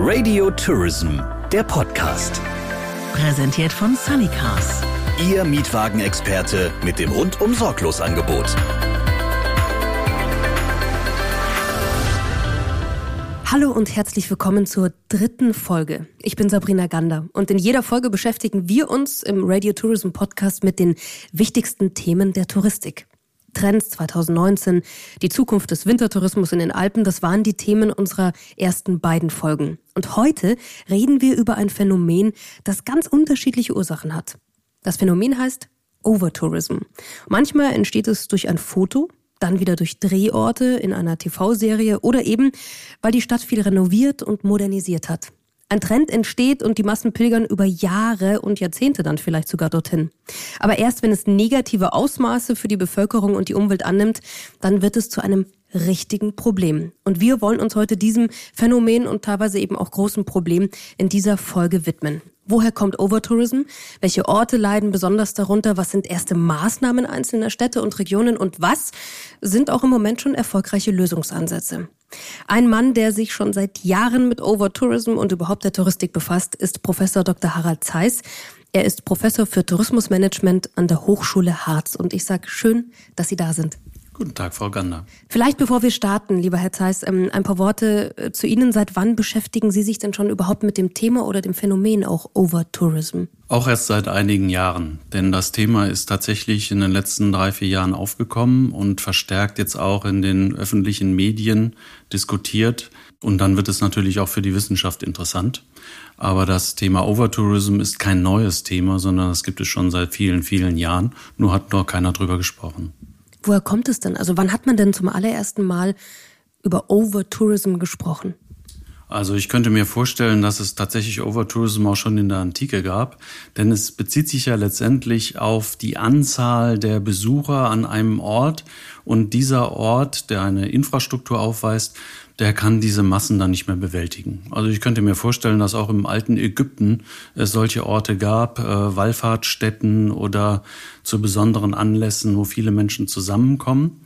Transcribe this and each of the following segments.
Radio Tourism, der Podcast. Präsentiert von Sunnycars. Ihr Mietwagenexperte mit dem rundum sorglos Angebot. Hallo und herzlich willkommen zur dritten Folge. Ich bin Sabrina Gander und in jeder Folge beschäftigen wir uns im Radio Tourism Podcast mit den wichtigsten Themen der Touristik. Trends 2019, die Zukunft des Wintertourismus in den Alpen, das waren die Themen unserer ersten beiden Folgen. Und heute reden wir über ein Phänomen, das ganz unterschiedliche Ursachen hat. Das Phänomen heißt Overtourism. Manchmal entsteht es durch ein Foto, dann wieder durch Drehorte in einer TV-Serie oder eben, weil die Stadt viel renoviert und modernisiert hat. Ein Trend entsteht und die Massen pilgern über Jahre und Jahrzehnte dann vielleicht sogar dorthin. Aber erst wenn es negative Ausmaße für die Bevölkerung und die Umwelt annimmt, dann wird es zu einem richtigen Problem. Und wir wollen uns heute diesem Phänomen und teilweise eben auch großen Problem in dieser Folge widmen. Woher kommt Overtourism? Welche Orte leiden besonders darunter? Was sind erste Maßnahmen einzelner Städte und Regionen? Und was sind auch im Moment schon erfolgreiche Lösungsansätze? Ein Mann, der sich schon seit Jahren mit Overtourism und überhaupt der Touristik befasst, ist Professor Dr. Harald Zeiss. Er ist Professor für Tourismusmanagement an der Hochschule Harz. Und ich sage schön, dass Sie da sind. Guten Tag, Frau Gander. Vielleicht bevor wir starten, lieber Herr Zeiss, ähm, ein paar Worte äh, zu Ihnen. Seit wann beschäftigen Sie sich denn schon überhaupt mit dem Thema oder dem Phänomen auch Overtourism? Auch erst seit einigen Jahren, denn das Thema ist tatsächlich in den letzten drei, vier Jahren aufgekommen und verstärkt jetzt auch in den öffentlichen Medien diskutiert. Und dann wird es natürlich auch für die Wissenschaft interessant. Aber das Thema Overtourism ist kein neues Thema, sondern das gibt es schon seit vielen, vielen Jahren. Nur hat noch keiner drüber gesprochen. Woher kommt es denn? Also wann hat man denn zum allerersten Mal über Overtourism gesprochen? Also ich könnte mir vorstellen, dass es tatsächlich Overtourism auch schon in der Antike gab, denn es bezieht sich ja letztendlich auf die Anzahl der Besucher an einem Ort und dieser Ort, der eine Infrastruktur aufweist, der kann diese Massen dann nicht mehr bewältigen. Also ich könnte mir vorstellen, dass auch im alten Ägypten es solche Orte gab, äh, Wallfahrtsstätten oder zu besonderen Anlässen, wo viele Menschen zusammenkommen.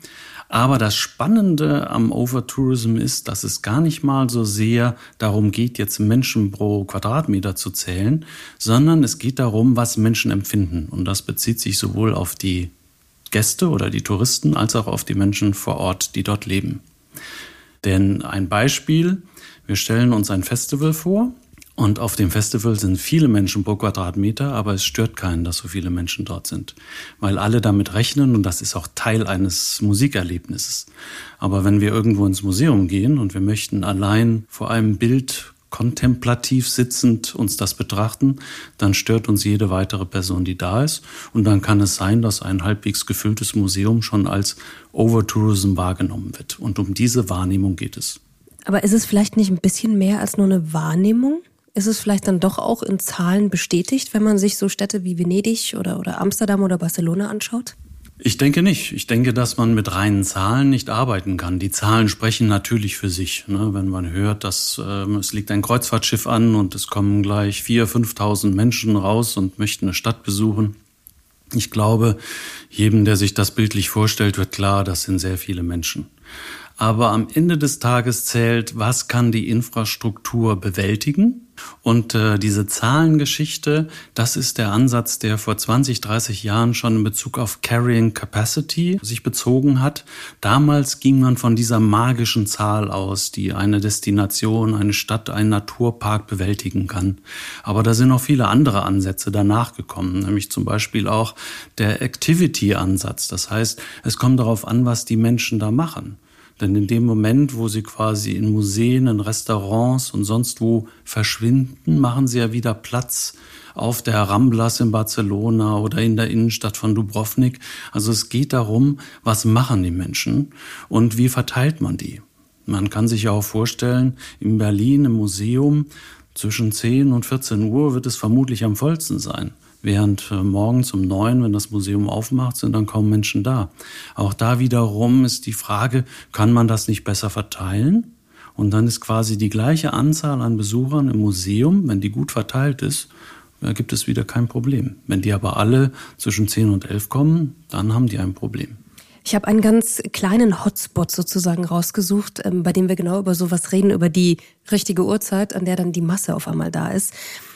Aber das Spannende am Overtourism ist, dass es gar nicht mal so sehr darum geht, jetzt Menschen pro Quadratmeter zu zählen, sondern es geht darum, was Menschen empfinden. Und das bezieht sich sowohl auf die Gäste oder die Touristen als auch auf die Menschen vor Ort, die dort leben. Denn ein Beispiel, wir stellen uns ein Festival vor und auf dem Festival sind viele Menschen pro Quadratmeter, aber es stört keinen, dass so viele Menschen dort sind, weil alle damit rechnen und das ist auch Teil eines Musikerlebnisses. Aber wenn wir irgendwo ins Museum gehen und wir möchten allein vor einem Bild kontemplativ sitzend uns das betrachten, dann stört uns jede weitere Person, die da ist. Und dann kann es sein, dass ein halbwegs gefülltes Museum schon als Overtourism wahrgenommen wird. Und um diese Wahrnehmung geht es. Aber ist es vielleicht nicht ein bisschen mehr als nur eine Wahrnehmung? Ist es vielleicht dann doch auch in Zahlen bestätigt, wenn man sich so Städte wie Venedig oder, oder Amsterdam oder Barcelona anschaut? Ich denke nicht. Ich denke, dass man mit reinen Zahlen nicht arbeiten kann. Die Zahlen sprechen natürlich für sich. Ne? Wenn man hört, dass äh, es liegt ein Kreuzfahrtschiff an und es kommen gleich vier, fünftausend Menschen raus und möchten eine Stadt besuchen. Ich glaube, jedem, der sich das bildlich vorstellt, wird klar, das sind sehr viele Menschen. Aber am Ende des Tages zählt, was kann die Infrastruktur bewältigen? Und äh, diese Zahlengeschichte, das ist der Ansatz, der vor 20, 30 Jahren schon in Bezug auf Carrying Capacity sich bezogen hat. Damals ging man von dieser magischen Zahl aus, die eine Destination, eine Stadt, einen Naturpark bewältigen kann. Aber da sind noch viele andere Ansätze danach gekommen, nämlich zum Beispiel auch der Activity-Ansatz. Das heißt, es kommt darauf an, was die Menschen da machen. Denn in dem Moment, wo sie quasi in Museen, in Restaurants und sonst wo verschwinden, machen sie ja wieder Platz auf der Ramblas in Barcelona oder in der Innenstadt von Dubrovnik. Also es geht darum, was machen die Menschen und wie verteilt man die. Man kann sich ja auch vorstellen, in Berlin im Museum zwischen 10 und 14 Uhr wird es vermutlich am vollsten sein. Während äh, morgens um neun, wenn das Museum aufmacht, sind dann kaum Menschen da. Auch da wiederum ist die Frage, kann man das nicht besser verteilen? Und dann ist quasi die gleiche Anzahl an Besuchern im Museum, wenn die gut verteilt ist, gibt es wieder kein Problem. Wenn die aber alle zwischen 10 und 11 kommen, dann haben die ein Problem. Ich habe einen ganz kleinen Hotspot sozusagen rausgesucht, ähm, bei dem wir genau über sowas reden, über die richtige Uhrzeit, an der dann die Masse auf einmal da ist.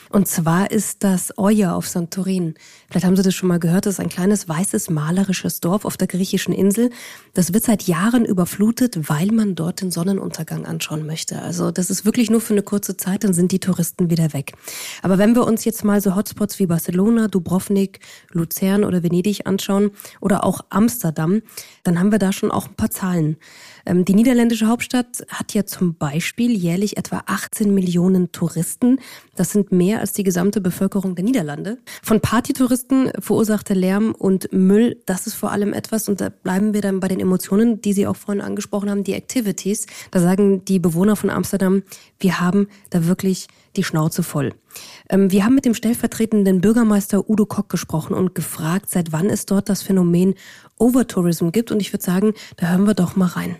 Und zwar ist das Oya auf Santorin. Vielleicht haben Sie das schon mal gehört. Das ist ein kleines weißes malerisches Dorf auf der griechischen Insel. Das wird seit Jahren überflutet, weil man dort den Sonnenuntergang anschauen möchte. Also das ist wirklich nur für eine kurze Zeit, dann sind die Touristen wieder weg. Aber wenn wir uns jetzt mal so Hotspots wie Barcelona, Dubrovnik, Luzern oder Venedig anschauen oder auch Amsterdam, dann haben wir da schon auch ein paar Zahlen. Ähm, die niederländische Hauptstadt hat ja zum Beispiel jährlich etwa 18 Millionen Touristen. Das sind mehr als die gesamte Bevölkerung der Niederlande. Von Partytouristen verursachte Lärm und Müll, das ist vor allem etwas, und da bleiben wir dann bei den Emotionen, die Sie auch vorhin angesprochen haben, die Activities. Da sagen die Bewohner von Amsterdam, wir haben da wirklich die Schnauze voll. Ähm, wir haben mit dem stellvertretenden Bürgermeister Udo Kock gesprochen und gefragt, seit wann es dort das Phänomen Overtourism gibt. Und ich würde sagen, da hören wir doch mal rein.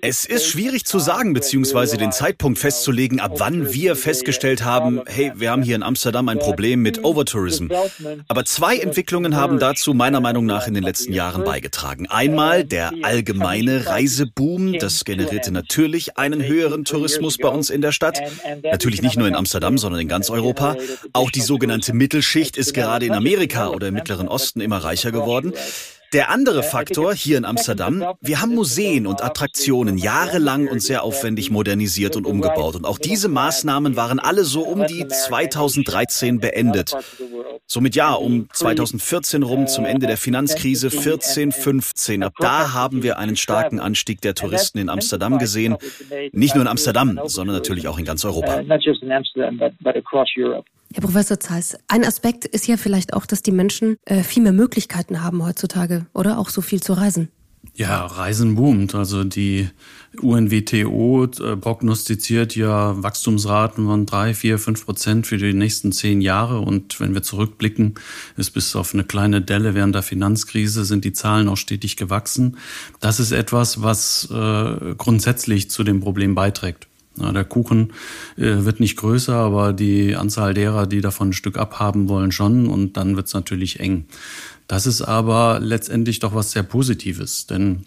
Es ist schwierig zu sagen bzw. den Zeitpunkt festzulegen, ab wann wir festgestellt haben, hey, wir haben hier in Amsterdam ein Problem mit Overtourism. Aber zwei Entwicklungen haben dazu meiner Meinung nach in den letzten Jahren beigetragen. Einmal der allgemeine Reiseboom, das generierte natürlich einen höheren Tourismus bei uns in der Stadt. Natürlich nicht nur in Amsterdam, sondern in ganz Europa. Auch die sogenannte Mittelschicht ist gerade in Amerika oder im Mittleren Osten immer reicher geworden. Der andere Faktor hier in Amsterdam, wir haben Museen und Attraktionen jahrelang und sehr aufwendig modernisiert und umgebaut. Und auch diese Maßnahmen waren alle so um die 2013 beendet. Somit ja, um 2014 rum zum Ende der Finanzkrise 14, 15. Ab da haben wir einen starken Anstieg der Touristen in Amsterdam gesehen. Nicht nur in Amsterdam, sondern natürlich auch in ganz Europa. Herr Professor Zeiss, ein Aspekt ist ja vielleicht auch, dass die Menschen äh, viel mehr Möglichkeiten haben heutzutage, oder auch so viel zu reisen. Ja, Reisen boomt. Also die UNWTO äh, prognostiziert ja Wachstumsraten von drei, vier, fünf Prozent für die nächsten zehn Jahre. Und wenn wir zurückblicken, ist bis auf eine kleine Delle während der Finanzkrise sind die Zahlen auch stetig gewachsen. Das ist etwas, was äh, grundsätzlich zu dem Problem beiträgt. Ja, der Kuchen äh, wird nicht größer, aber die Anzahl derer, die davon ein Stück abhaben wollen, schon. Und dann wird es natürlich eng. Das ist aber letztendlich doch was sehr Positives, denn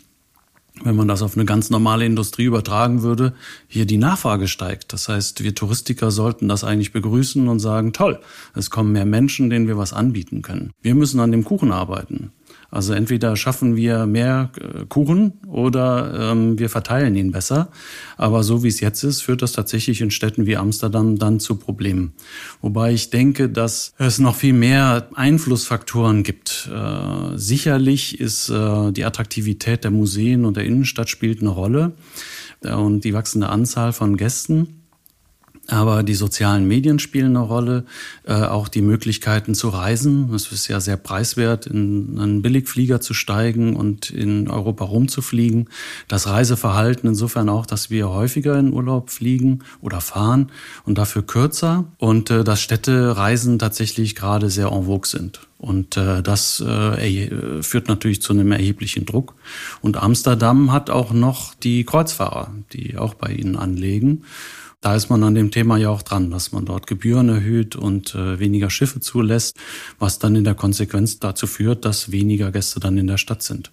wenn man das auf eine ganz normale Industrie übertragen würde, hier die Nachfrage steigt. Das heißt, wir Touristiker sollten das eigentlich begrüßen und sagen, toll, es kommen mehr Menschen, denen wir was anbieten können. Wir müssen an dem Kuchen arbeiten. Also entweder schaffen wir mehr äh, Kuchen oder ähm, wir verteilen ihn besser. Aber so wie es jetzt ist, führt das tatsächlich in Städten wie Amsterdam dann zu Problemen. Wobei ich denke, dass es noch viel mehr Einflussfaktoren gibt. Äh, sicherlich ist äh, die Attraktivität der Museen und der Innenstadt spielt eine Rolle äh, und die wachsende Anzahl von Gästen. Aber die sozialen Medien spielen eine Rolle, äh, auch die Möglichkeiten zu reisen. Es ist ja sehr preiswert, in einen Billigflieger zu steigen und in Europa rumzufliegen. Das Reiseverhalten insofern auch, dass wir häufiger in Urlaub fliegen oder fahren und dafür kürzer. Und äh, dass Städtereisen tatsächlich gerade sehr en vogue sind. Und äh, das äh, führt natürlich zu einem erheblichen Druck. Und Amsterdam hat auch noch die Kreuzfahrer, die auch bei ihnen anlegen. Da ist man an dem Thema ja auch dran, dass man dort Gebühren erhöht und äh, weniger Schiffe zulässt, was dann in der Konsequenz dazu führt, dass weniger Gäste dann in der Stadt sind.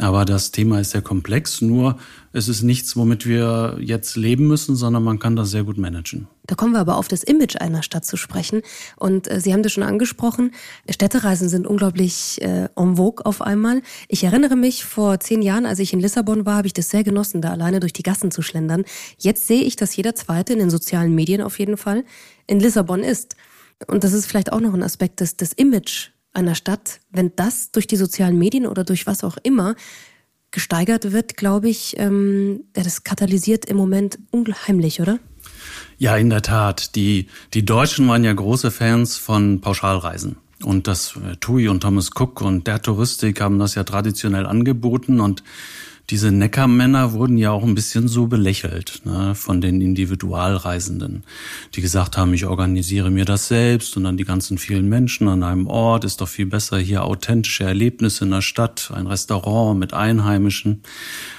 Aber das Thema ist sehr komplex, nur es ist nichts, womit wir jetzt leben müssen, sondern man kann das sehr gut managen. Da kommen wir aber auf das Image einer Stadt zu sprechen. Und äh, Sie haben das schon angesprochen, Städtereisen sind unglaublich äh, en vogue auf einmal. Ich erinnere mich, vor zehn Jahren, als ich in Lissabon war, habe ich das sehr genossen, da alleine durch die Gassen zu schlendern. Jetzt sehe ich, dass jeder Zweite in den sozialen Medien auf jeden Fall in Lissabon ist. Und das ist vielleicht auch noch ein Aspekt des, des Image einer Stadt, wenn das durch die sozialen Medien oder durch was auch immer gesteigert wird, glaube ich, ähm, das katalysiert im Moment unheimlich, oder? Ja, in der Tat. Die, die Deutschen waren ja große Fans von Pauschalreisen. Und das äh, TUI und Thomas Cook und der Touristik haben das ja traditionell angeboten und diese Neckermänner wurden ja auch ein bisschen so belächelt ne, von den Individualreisenden, die gesagt haben, ich organisiere mir das selbst und dann die ganzen vielen Menschen an einem Ort ist doch viel besser hier authentische Erlebnisse in der Stadt, ein Restaurant mit Einheimischen.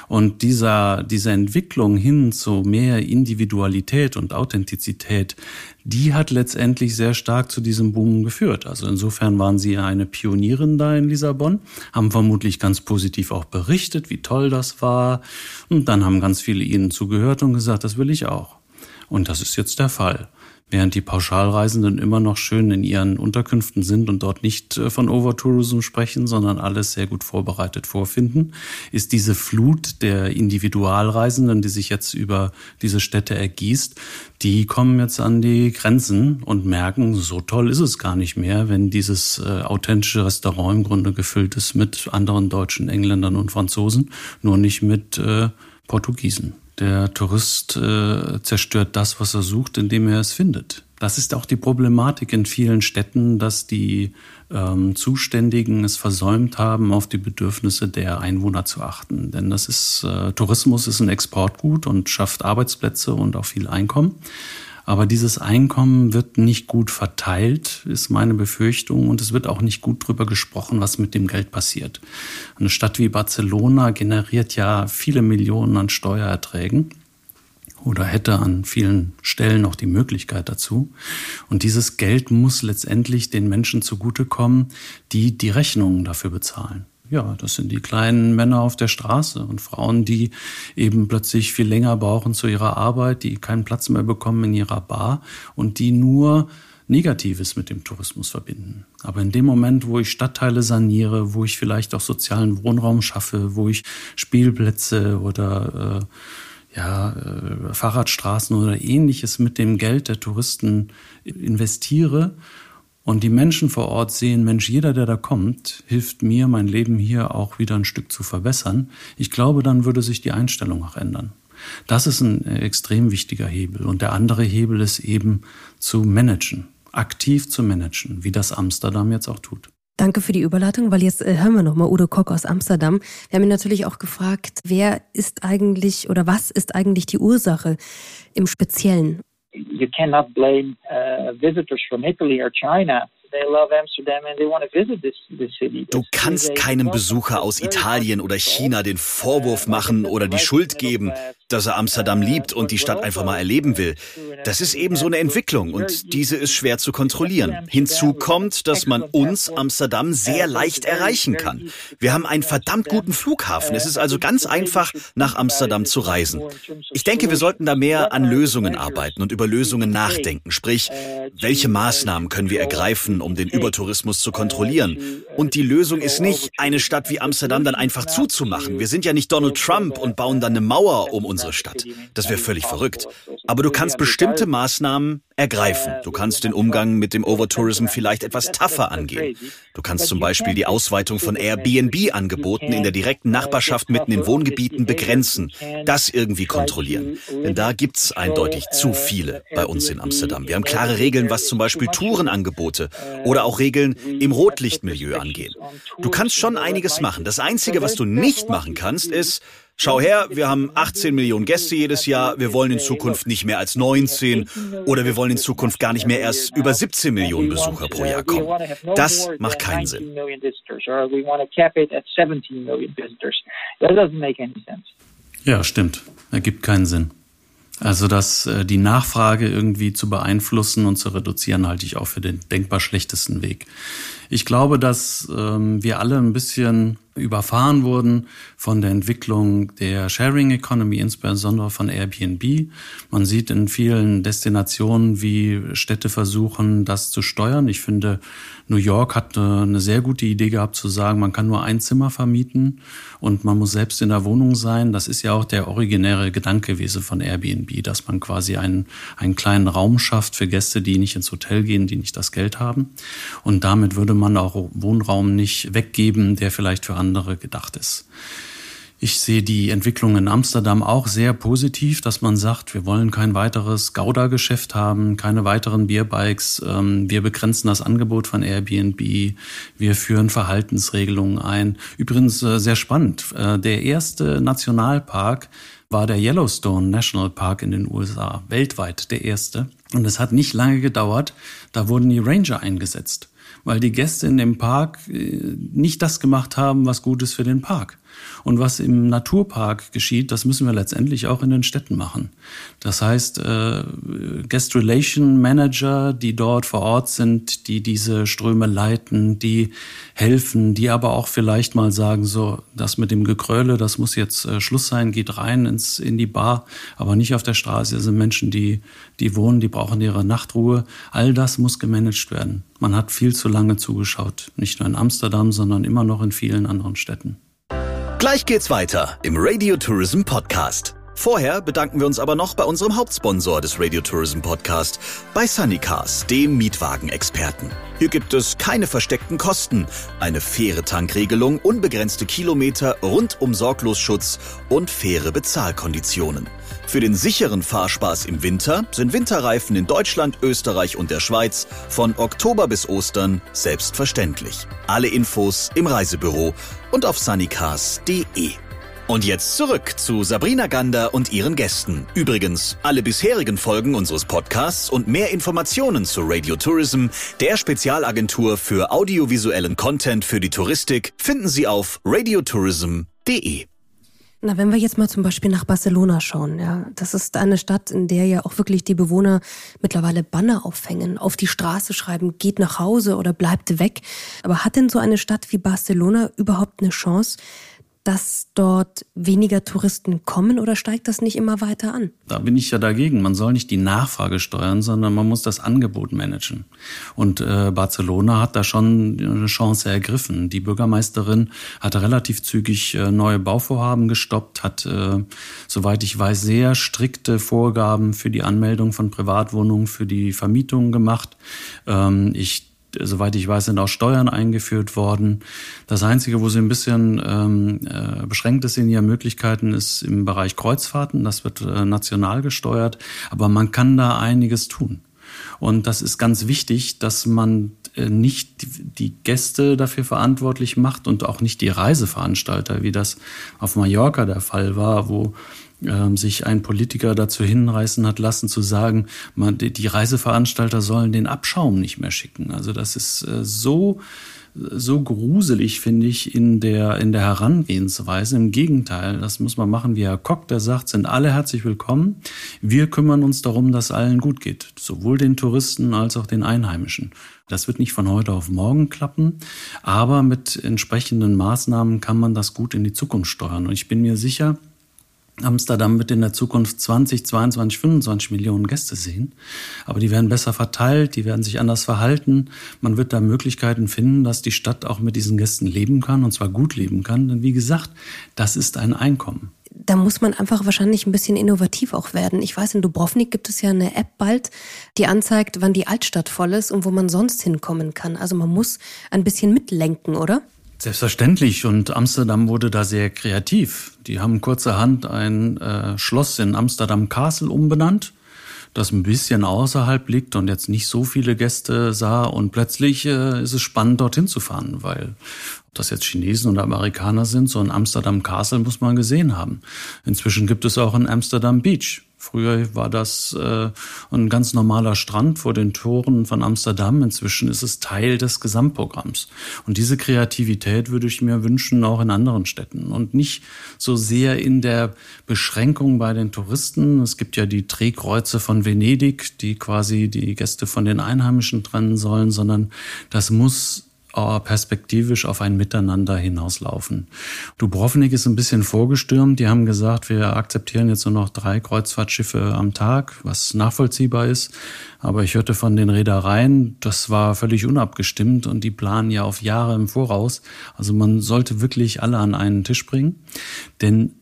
Und dieser, diese Entwicklung hin zu mehr Individualität und Authentizität, die hat letztendlich sehr stark zu diesem Boom geführt. Also insofern waren sie eine Pionierin da in Lissabon, haben vermutlich ganz positiv auch berichtet, wie toll das war. Und dann haben ganz viele ihnen zugehört und gesagt, das will ich auch. Und das ist jetzt der Fall. Während die Pauschalreisenden immer noch schön in ihren Unterkünften sind und dort nicht äh, von Overtourism sprechen, sondern alles sehr gut vorbereitet vorfinden, ist diese Flut der Individualreisenden, die sich jetzt über diese Städte ergießt, die kommen jetzt an die Grenzen und merken, so toll ist es gar nicht mehr, wenn dieses äh, authentische Restaurant im Grunde gefüllt ist mit anderen Deutschen, Engländern und Franzosen, nur nicht mit äh, Portugiesen. Der Tourist äh, zerstört das, was er sucht, indem er es findet. Das ist auch die Problematik in vielen Städten, dass die ähm, Zuständigen es versäumt haben, auf die Bedürfnisse der Einwohner zu achten. Denn das ist äh, Tourismus ist ein Exportgut und schafft Arbeitsplätze und auch viel Einkommen. Aber dieses Einkommen wird nicht gut verteilt, ist meine Befürchtung. Und es wird auch nicht gut drüber gesprochen, was mit dem Geld passiert. Eine Stadt wie Barcelona generiert ja viele Millionen an Steuererträgen oder hätte an vielen Stellen auch die Möglichkeit dazu. Und dieses Geld muss letztendlich den Menschen zugutekommen, die die Rechnungen dafür bezahlen. Ja, das sind die kleinen Männer auf der Straße und Frauen, die eben plötzlich viel länger brauchen zu ihrer Arbeit, die keinen Platz mehr bekommen in ihrer Bar und die nur Negatives mit dem Tourismus verbinden. Aber in dem Moment, wo ich Stadtteile saniere, wo ich vielleicht auch sozialen Wohnraum schaffe, wo ich Spielplätze oder äh, ja, äh, Fahrradstraßen oder ähnliches mit dem Geld der Touristen investiere und die Menschen vor Ort sehen, Mensch, jeder, der da kommt, hilft mir, mein Leben hier auch wieder ein Stück zu verbessern. Ich glaube, dann würde sich die Einstellung auch ändern. Das ist ein äh, extrem wichtiger Hebel. Und der andere Hebel ist eben zu managen, aktiv zu managen, wie das Amsterdam jetzt auch tut. Danke für die Überleitung, weil jetzt äh, hören wir nochmal Udo Kock aus Amsterdam. Wir haben ihn natürlich auch gefragt, wer ist eigentlich oder was ist eigentlich die Ursache im Speziellen you cannot blame uh, visitors from Italy or China Du kannst keinem Besucher aus Italien oder China den Vorwurf machen oder die Schuld geben, dass er Amsterdam liebt und die Stadt einfach mal erleben will. Das ist eben so eine Entwicklung und diese ist schwer zu kontrollieren. Hinzu kommt, dass man uns Amsterdam sehr leicht erreichen kann. Wir haben einen verdammt guten Flughafen. Es ist also ganz einfach, nach Amsterdam zu reisen. Ich denke, wir sollten da mehr an Lösungen arbeiten und über Lösungen nachdenken. Sprich, welche Maßnahmen können wir ergreifen, um den Übertourismus zu kontrollieren? Und die Lösung ist nicht, eine Stadt wie Amsterdam dann einfach zuzumachen. Wir sind ja nicht Donald Trump und bauen dann eine Mauer um uns unsere Stadt. Das wäre völlig verrückt. Aber du kannst bestimmte Maßnahmen ergreifen. Du kannst den Umgang mit dem Overtourism vielleicht etwas tougher angehen. Du kannst zum Beispiel die Ausweitung von Airbnb-Angeboten in der direkten Nachbarschaft mitten in Wohngebieten begrenzen. Das irgendwie kontrollieren. Denn da gibt's eindeutig zu viele bei uns in Amsterdam. Wir haben klare Regeln, was zum Beispiel Tourenangebote oder auch Regeln im Rotlichtmilieu angehen. Du kannst schon einiges machen. Das Einzige, was du nicht machen kannst, ist, Schau her, wir haben 18 Millionen Gäste jedes Jahr, wir wollen in Zukunft nicht mehr als 19 oder wir wollen in Zukunft gar nicht mehr erst über 17 Millionen Besucher pro Jahr kommen. Das macht keinen Sinn. Ja, stimmt. Ergibt keinen Sinn. Also dass äh, die Nachfrage irgendwie zu beeinflussen und zu reduzieren, halte ich auch für den denkbar schlechtesten Weg. Ich glaube, dass ähm, wir alle ein bisschen überfahren wurden von der Entwicklung der Sharing Economy, insbesondere von Airbnb. Man sieht in vielen Destinationen, wie Städte versuchen, das zu steuern. Ich finde, New York hat eine sehr gute Idee gehabt zu sagen, man kann nur ein Zimmer vermieten und man muss selbst in der Wohnung sein. Das ist ja auch der originäre Gedanke gewesen von Airbnb, dass man quasi einen, einen kleinen Raum schafft für Gäste, die nicht ins Hotel gehen, die nicht das Geld haben. Und damit würde man auch Wohnraum nicht weggeben, der vielleicht für andere gedacht ist. Ich sehe die Entwicklung in Amsterdam auch sehr positiv, dass man sagt, wir wollen kein weiteres Gouda-Geschäft haben, keine weiteren Bierbikes. Ähm, wir begrenzen das Angebot von Airbnb. Wir führen Verhaltensregelungen ein. Übrigens äh, sehr spannend. Äh, der erste Nationalpark war der Yellowstone National Park in den USA, weltweit der erste. Und es hat nicht lange gedauert, da wurden die Ranger eingesetzt weil die Gäste in dem Park äh, nicht das gemacht haben, was gut ist für den Park. Und was im Naturpark geschieht, das müssen wir letztendlich auch in den Städten machen. Das heißt, äh, Guest Relation Manager, die dort vor Ort sind, die diese Ströme leiten, die helfen, die aber auch vielleicht mal sagen, so, das mit dem Gekröle, das muss jetzt äh, Schluss sein, geht rein ins, in die Bar, aber nicht auf der Straße. Das sind Menschen, die, die wohnen, die brauchen ihre Nachtruhe. All das muss gemanagt werden. Man hat viel zu lange zugeschaut. Nicht nur in Amsterdam, sondern immer noch in vielen anderen Städten. Gleich geht's weiter im Radio Tourism Podcast. Vorher bedanken wir uns aber noch bei unserem Hauptsponsor des Radio Tourism Podcast, bei Sunnycars, dem Mietwagenexperten. Hier gibt es keine versteckten Kosten, eine faire Tankregelung, unbegrenzte Kilometer, rundum Sorglosschutz und faire Bezahlkonditionen. Für den sicheren Fahrspaß im Winter sind Winterreifen in Deutschland, Österreich und der Schweiz von Oktober bis Ostern selbstverständlich. Alle Infos im Reisebüro und auf sunnycars.de. Und jetzt zurück zu Sabrina Gander und ihren Gästen. Übrigens, alle bisherigen Folgen unseres Podcasts und mehr Informationen zu Radio Tourism, der Spezialagentur für audiovisuellen Content für die Touristik, finden Sie auf radiotourism.de. Na, wenn wir jetzt mal zum Beispiel nach Barcelona schauen, ja, das ist eine Stadt, in der ja auch wirklich die Bewohner mittlerweile Banner aufhängen, auf die Straße schreiben, geht nach Hause oder bleibt weg. Aber hat denn so eine Stadt wie Barcelona überhaupt eine Chance, dass dort weniger Touristen kommen oder steigt das nicht immer weiter an? Da bin ich ja dagegen. Man soll nicht die Nachfrage steuern, sondern man muss das Angebot managen. Und äh, Barcelona hat da schon eine Chance ergriffen. Die Bürgermeisterin hat relativ zügig äh, neue Bauvorhaben gestoppt, hat, äh, soweit ich weiß, sehr strikte Vorgaben für die Anmeldung von Privatwohnungen, für die Vermietung gemacht. Ähm, ich soweit ich weiß, sind auch Steuern eingeführt worden. Das Einzige, wo sie ein bisschen ähm, äh, beschränkt ist in ihren Möglichkeiten, ist im Bereich Kreuzfahrten. Das wird äh, national gesteuert. Aber man kann da einiges tun. Und das ist ganz wichtig, dass man äh, nicht die Gäste dafür verantwortlich macht und auch nicht die Reiseveranstalter, wie das auf Mallorca der Fall war, wo ähm, sich ein Politiker dazu hinreißen hat lassen zu sagen, man, die Reiseveranstalter sollen den Abschaum nicht mehr schicken. Also das ist äh, so so gruselig, finde ich, in der, in der Herangehensweise. Im Gegenteil, das muss man machen, wie Herr Koch, der sagt, sind alle herzlich willkommen. Wir kümmern uns darum, dass allen gut geht. Sowohl den Touristen als auch den Einheimischen. Das wird nicht von heute auf morgen klappen, aber mit entsprechenden Maßnahmen kann man das gut in die Zukunft steuern. Und ich bin mir sicher, Amsterdam wird in der Zukunft 20, 22, 25 Millionen Gäste sehen. Aber die werden besser verteilt, die werden sich anders verhalten. Man wird da Möglichkeiten finden, dass die Stadt auch mit diesen Gästen leben kann und zwar gut leben kann. Denn wie gesagt, das ist ein Einkommen. Da muss man einfach wahrscheinlich ein bisschen innovativ auch werden. Ich weiß, in Dubrovnik gibt es ja eine App bald, die anzeigt, wann die Altstadt voll ist und wo man sonst hinkommen kann. Also man muss ein bisschen mitlenken, oder? Selbstverständlich. Und Amsterdam wurde da sehr kreativ. Die haben kurzerhand ein äh, Schloss in Amsterdam Castle umbenannt, das ein bisschen außerhalb liegt und jetzt nicht so viele Gäste sah. Und plötzlich äh, ist es spannend, dorthin zu fahren, weil ob das jetzt Chinesen oder Amerikaner sind, so ein Amsterdam Castle muss man gesehen haben. Inzwischen gibt es auch ein Amsterdam Beach. Früher war das äh, ein ganz normaler Strand vor den Toren von Amsterdam. Inzwischen ist es Teil des Gesamtprogramms. Und diese Kreativität würde ich mir wünschen, auch in anderen Städten. Und nicht so sehr in der Beschränkung bei den Touristen. Es gibt ja die Drehkreuze von Venedig, die quasi die Gäste von den Einheimischen trennen sollen, sondern das muss perspektivisch auf ein Miteinander hinauslaufen. Dubrovnik ist ein bisschen vorgestürmt. Die haben gesagt, wir akzeptieren jetzt nur noch drei Kreuzfahrtschiffe am Tag, was nachvollziehbar ist. Aber ich hörte von den Reedereien, das war völlig unabgestimmt und die planen ja auf Jahre im Voraus. Also man sollte wirklich alle an einen Tisch bringen, denn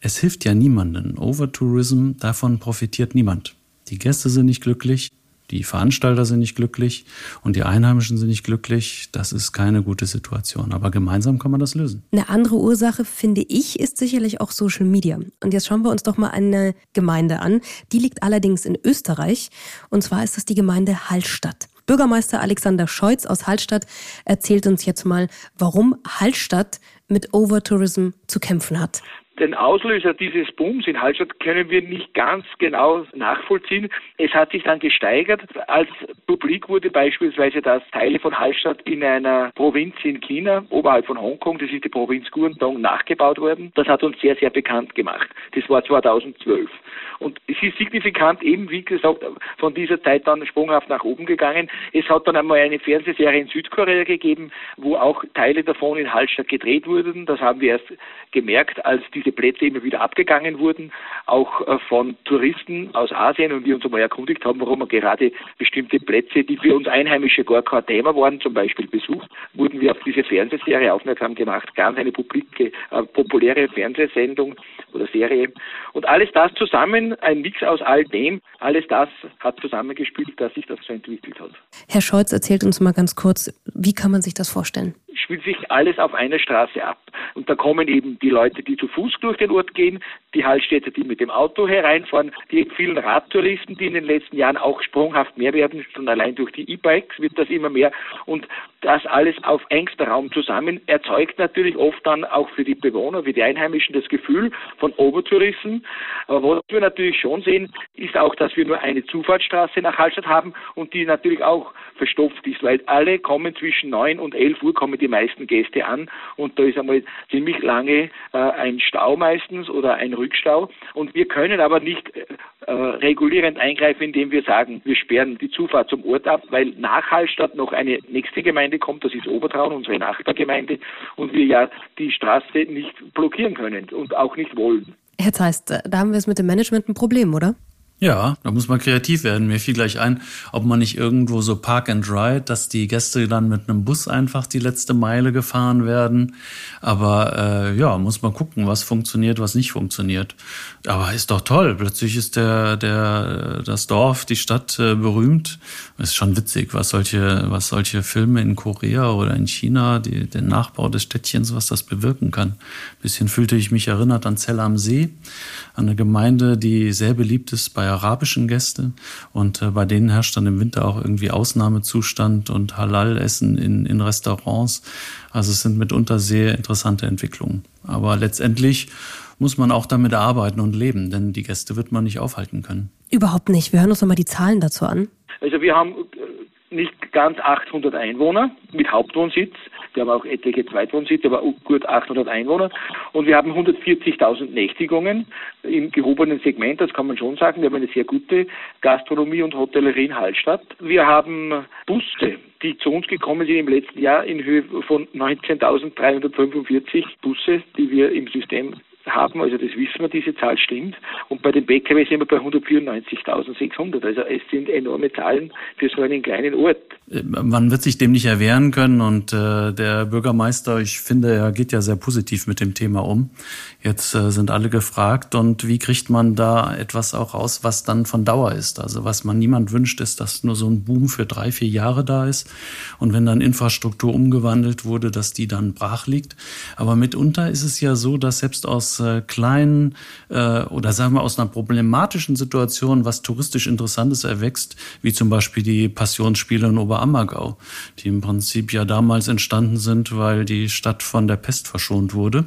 es hilft ja niemanden. Overtourism, davon profitiert niemand. Die Gäste sind nicht glücklich, die Veranstalter sind nicht glücklich und die Einheimischen sind nicht glücklich. Das ist keine gute Situation. Aber gemeinsam kann man das lösen. Eine andere Ursache, finde ich, ist sicherlich auch Social Media. Und jetzt schauen wir uns doch mal eine Gemeinde an. Die liegt allerdings in Österreich. Und zwar ist das die Gemeinde Hallstatt. Bürgermeister Alexander Scheutz aus Hallstatt erzählt uns jetzt mal, warum Hallstatt mit Overtourism zu kämpfen hat. Den Auslöser dieses Booms in Hallstatt können wir nicht ganz genau nachvollziehen. Es hat sich dann gesteigert, als publik wurde beispielsweise, dass Teile von Hallstatt in einer Provinz in China, oberhalb von Hongkong, das ist die Provinz Guangdong, nachgebaut wurden. Das hat uns sehr, sehr bekannt gemacht. Das war 2012. Und es ist signifikant eben, wie gesagt, von dieser Zeit dann sprunghaft nach oben gegangen. Es hat dann einmal eine Fernsehserie in Südkorea gegeben, wo auch Teile davon in Hallstatt gedreht wurden. Das haben wir erst gemerkt, als diese Plätze immer wieder abgegangen wurden, auch äh, von Touristen aus Asien und wir uns einmal erkundigt haben, warum wir gerade bestimmte Plätze, die für uns Einheimische gar kein Thema waren, zum Beispiel besucht, wurden wir auf diese Fernsehserie aufmerksam gemacht. Ganz eine publike, äh, populäre Fernsehsendung oder Serie. Und alles das zusammen, ein Mix aus all dem, alles das hat zusammengespielt, dass sich das so entwickelt hat. Herr Scholz erzählt uns mal ganz kurz, wie kann man sich das vorstellen? spielt sich alles auf einer Straße ab. Und da kommen eben die Leute, die zu Fuß durch den Ort gehen, die Hallstätter, die mit dem Auto hereinfahren, die vielen Radtouristen, die in den letzten Jahren auch sprunghaft mehr werden, schon allein durch die E-Bikes wird das immer mehr. Und das alles auf engster Raum zusammen erzeugt natürlich oft dann auch für die Bewohner, für die Einheimischen das Gefühl von Obertourismus. Aber was wir natürlich schon sehen, ist auch, dass wir nur eine Zufahrtsstraße nach Hallstatt haben und die natürlich auch verstopft ist, weil alle kommen zwischen 9 und 11 Uhr kommen die meisten Gäste an und da ist einmal ziemlich lange äh, ein Stau meistens oder ein Rückstau und wir können aber nicht äh, regulierend eingreifen, indem wir sagen, wir sperren die Zufahrt zum Ort ab, weil nach Hallstatt noch eine nächste Gemeinde kommt, das ist Obertraun, unsere Nachbargemeinde und wir ja die Straße nicht blockieren können und auch nicht wollen. Herr Zeist, da haben wir es mit dem Management ein Problem, oder? Ja, da muss man kreativ werden. Mir fiel gleich ein, ob man nicht irgendwo so Park and Ride, dass die Gäste dann mit einem Bus einfach die letzte Meile gefahren werden. Aber äh, ja, muss man gucken, was funktioniert, was nicht funktioniert. Aber ist doch toll. Plötzlich ist der, der, das Dorf, die Stadt äh, berühmt. Ist schon witzig, was solche, was solche Filme in Korea oder in China, die, den Nachbau des Städtchens, was das bewirken kann. Ein bisschen fühlte ich mich erinnert an Zell am See, an eine Gemeinde, die sehr beliebt ist bei arabischen Gästen. Und äh, bei denen herrscht dann im Winter auch irgendwie Ausnahmezustand und Halal-Essen in, in Restaurants. Also es sind mitunter sehr interessante Entwicklungen. Aber letztendlich muss man auch damit arbeiten und leben, denn die Gäste wird man nicht aufhalten können. Überhaupt nicht. Wir hören uns nochmal die Zahlen dazu an. Also wir haben nicht ganz 800 Einwohner mit Hauptwohnsitz. Wir haben auch etliche Zweitwohnsitze, aber gut 800 Einwohner. Und wir haben 140.000 Nächtigungen im gehobenen Segment, das kann man schon sagen. Wir haben eine sehr gute Gastronomie und Hotellerie in Hallstatt. Wir haben Busse, die zu uns gekommen sind im letzten Jahr in Höhe von 19.345 Busse, die wir im System haben, also das wissen wir, diese Zahl stimmt. Und bei den PKW sind wir bei 194.600. Also es sind enorme Zahlen für so einen kleinen Ort. Man wird sich dem nicht erwehren können und äh, der Bürgermeister, ich finde, er geht ja sehr positiv mit dem Thema um. Jetzt äh, sind alle gefragt und wie kriegt man da etwas auch raus, was dann von Dauer ist? Also was man niemand wünscht, ist, dass nur so ein Boom für drei, vier Jahre da ist und wenn dann Infrastruktur umgewandelt wurde, dass die dann brach liegt. Aber mitunter ist es ja so, dass selbst aus äh, kleinen äh, oder sagen wir aus einer problematischen Situation was touristisch Interessantes erwächst, wie zum Beispiel die Passionsspiele in Oberammergau, die im Prinzip ja damals entstanden sind, weil die Stadt von der Pest verschont wurde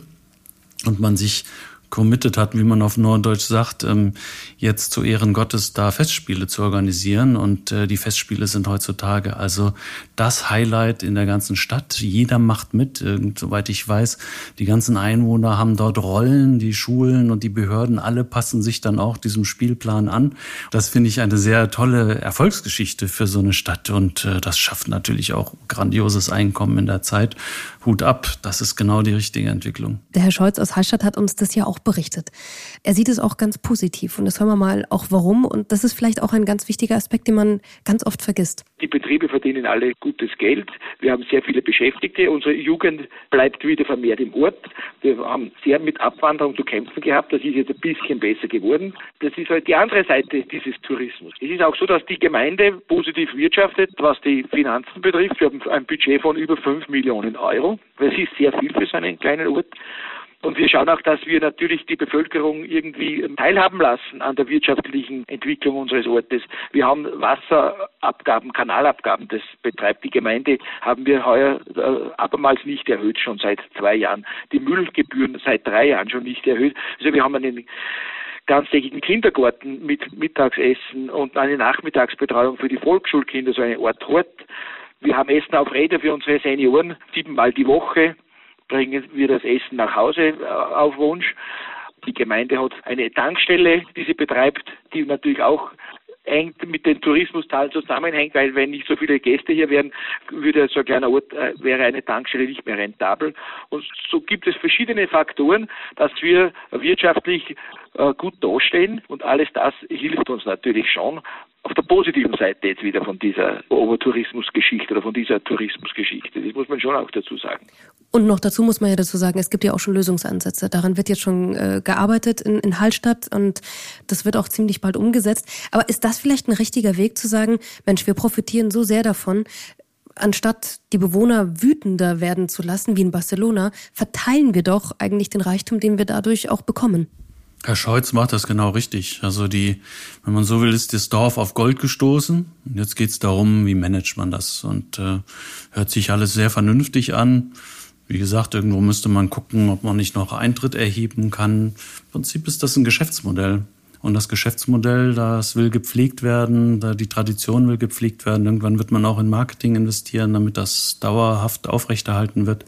und man sich committed hat, wie man auf Norddeutsch sagt, ähm, jetzt zu Ehren Gottes da Festspiele zu organisieren. Und äh, die Festspiele sind heutzutage also das Highlight in der ganzen Stadt. Jeder macht mit. soweit ich weiß, die ganzen Einwohner haben dort Rollen, die Schulen und die Behörden, alle passen sich dann auch diesem Spielplan an. Das finde ich eine sehr tolle Erfolgsgeschichte für so eine Stadt. Und äh, das schafft natürlich auch grandioses Einkommen in der Zeit. Hut ab, das ist genau die richtige Entwicklung. Der Herr Scholz aus Hallstatt hat uns das ja auch berichtet. Er sieht es auch ganz positiv und das hören wir mal auch warum und das ist vielleicht auch ein ganz wichtiger Aspekt, den man ganz oft vergisst. Die Betriebe verdienen alle gutes Geld. Wir haben sehr viele Beschäftigte. Unsere Jugend bleibt wieder vermehrt im Ort. Wir haben sehr mit Abwanderung zu kämpfen gehabt. Das ist jetzt ein bisschen besser geworden. Das ist halt die andere Seite dieses Tourismus. Es ist auch so, dass die Gemeinde positiv wirtschaftet, was die Finanzen betrifft. Wir haben ein Budget von über 5 Millionen Euro. Das ist sehr viel für so einen kleinen Ort. Und wir schauen auch, dass wir natürlich die Bevölkerung irgendwie teilhaben lassen an der wirtschaftlichen Entwicklung unseres Ortes. Wir haben Wasserabgaben, Kanalabgaben, das betreibt die Gemeinde, haben wir heuer äh, abermals nicht erhöht, schon seit zwei Jahren. Die Müllgebühren seit drei Jahren schon nicht erhöht. Also wir haben einen ganztägigen Kindergarten mit Mittagsessen und eine Nachmittagsbetreuung für die Volksschulkinder, so eine Art Hort. Wir haben Essen auf Räder für unsere Senioren, siebenmal die Woche bringen wir das Essen nach Hause äh, auf Wunsch. Die Gemeinde hat eine Tankstelle, die sie betreibt, die natürlich auch eng mit den Tourismusteilen zusammenhängt, weil wenn nicht so viele Gäste hier wären, würde so ein kleiner Ort, äh, wäre eine Tankstelle nicht mehr rentabel. Und so gibt es verschiedene Faktoren, dass wir wirtschaftlich äh, gut dastehen und alles das hilft uns natürlich schon auf der positiven Seite jetzt wieder von dieser Obertourismusgeschichte oder von dieser Tourismusgeschichte. Das muss man schon auch dazu sagen. Und noch dazu muss man ja dazu sagen, es gibt ja auch schon Lösungsansätze. Daran wird jetzt schon äh, gearbeitet in, in Hallstatt und das wird auch ziemlich bald umgesetzt. Aber ist das vielleicht ein richtiger Weg zu sagen, Mensch, wir profitieren so sehr davon, anstatt die Bewohner wütender werden zu lassen, wie in Barcelona, verteilen wir doch eigentlich den Reichtum, den wir dadurch auch bekommen. Herr Scheutz macht das genau richtig. Also die, wenn man so will, ist das Dorf auf Gold gestoßen. Und jetzt geht es darum, wie managt man das. Und äh, hört sich alles sehr vernünftig an. Wie gesagt, irgendwo müsste man gucken, ob man nicht noch Eintritt erheben kann. Im Prinzip ist das ein Geschäftsmodell. Und das Geschäftsmodell, das will gepflegt werden, die Tradition will gepflegt werden. Irgendwann wird man auch in Marketing investieren, damit das dauerhaft aufrechterhalten wird.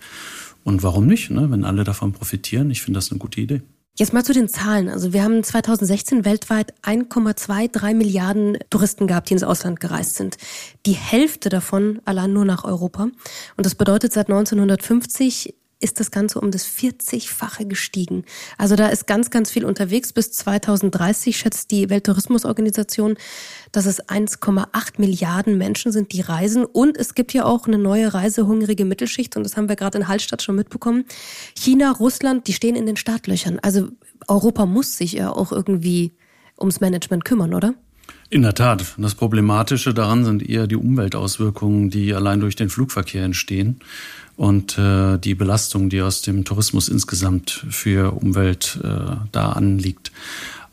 Und warum nicht, ne? wenn alle davon profitieren? Ich finde das eine gute Idee. Jetzt mal zu den Zahlen. Also wir haben 2016 weltweit 1,23 Milliarden Touristen gehabt, die ins Ausland gereist sind. Die Hälfte davon allein nur nach Europa. Und das bedeutet, seit 1950 ist das Ganze um das 40-fache gestiegen. Also da ist ganz, ganz viel unterwegs. Bis 2030 schätzt die Welttourismusorganisation, dass es 1,8 Milliarden Menschen sind, die reisen. Und es gibt ja auch eine neue reisehungrige Mittelschicht. Und das haben wir gerade in Hallstatt schon mitbekommen. China, Russland, die stehen in den Startlöchern. Also Europa muss sich ja auch irgendwie ums Management kümmern, oder? In der Tat. Das Problematische daran sind eher die Umweltauswirkungen, die allein durch den Flugverkehr entstehen und äh, die Belastung, die aus dem Tourismus insgesamt für Umwelt äh, da anliegt.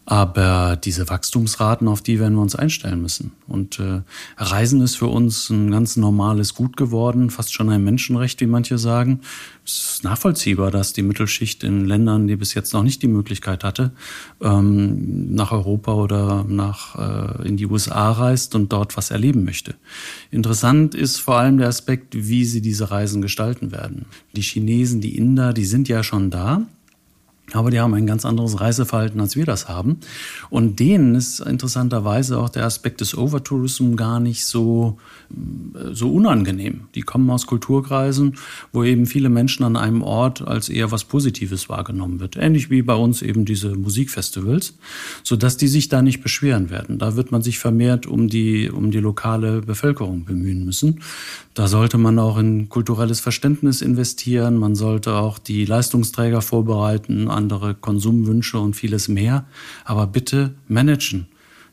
Aber diese Wachstumsraten, auf die werden wir uns einstellen müssen. Und äh, Reisen ist für uns ein ganz normales Gut geworden, fast schon ein Menschenrecht, wie manche sagen. Es ist nachvollziehbar, dass die Mittelschicht in Ländern, die bis jetzt noch nicht die Möglichkeit hatte, ähm, nach Europa oder nach äh, in die USA reist und dort was erleben möchte. Interessant ist vor allem der Aspekt, wie sie diese Reisen gestalten werden. Die Chinesen, die Inder, die sind ja schon da. Aber die haben ein ganz anderes Reiseverhalten, als wir das haben. Und denen ist interessanterweise auch der Aspekt des Overtourism gar nicht so, äh, so unangenehm. Die kommen aus Kulturkreisen, wo eben viele Menschen an einem Ort als eher was Positives wahrgenommen wird. Ähnlich wie bei uns eben diese Musikfestivals, sodass die sich da nicht beschweren werden. Da wird man sich vermehrt um die, um die lokale Bevölkerung bemühen müssen. Da sollte man auch in kulturelles Verständnis investieren. Man sollte auch die Leistungsträger vorbereiten, andere Konsumwünsche und vieles mehr. Aber bitte managen.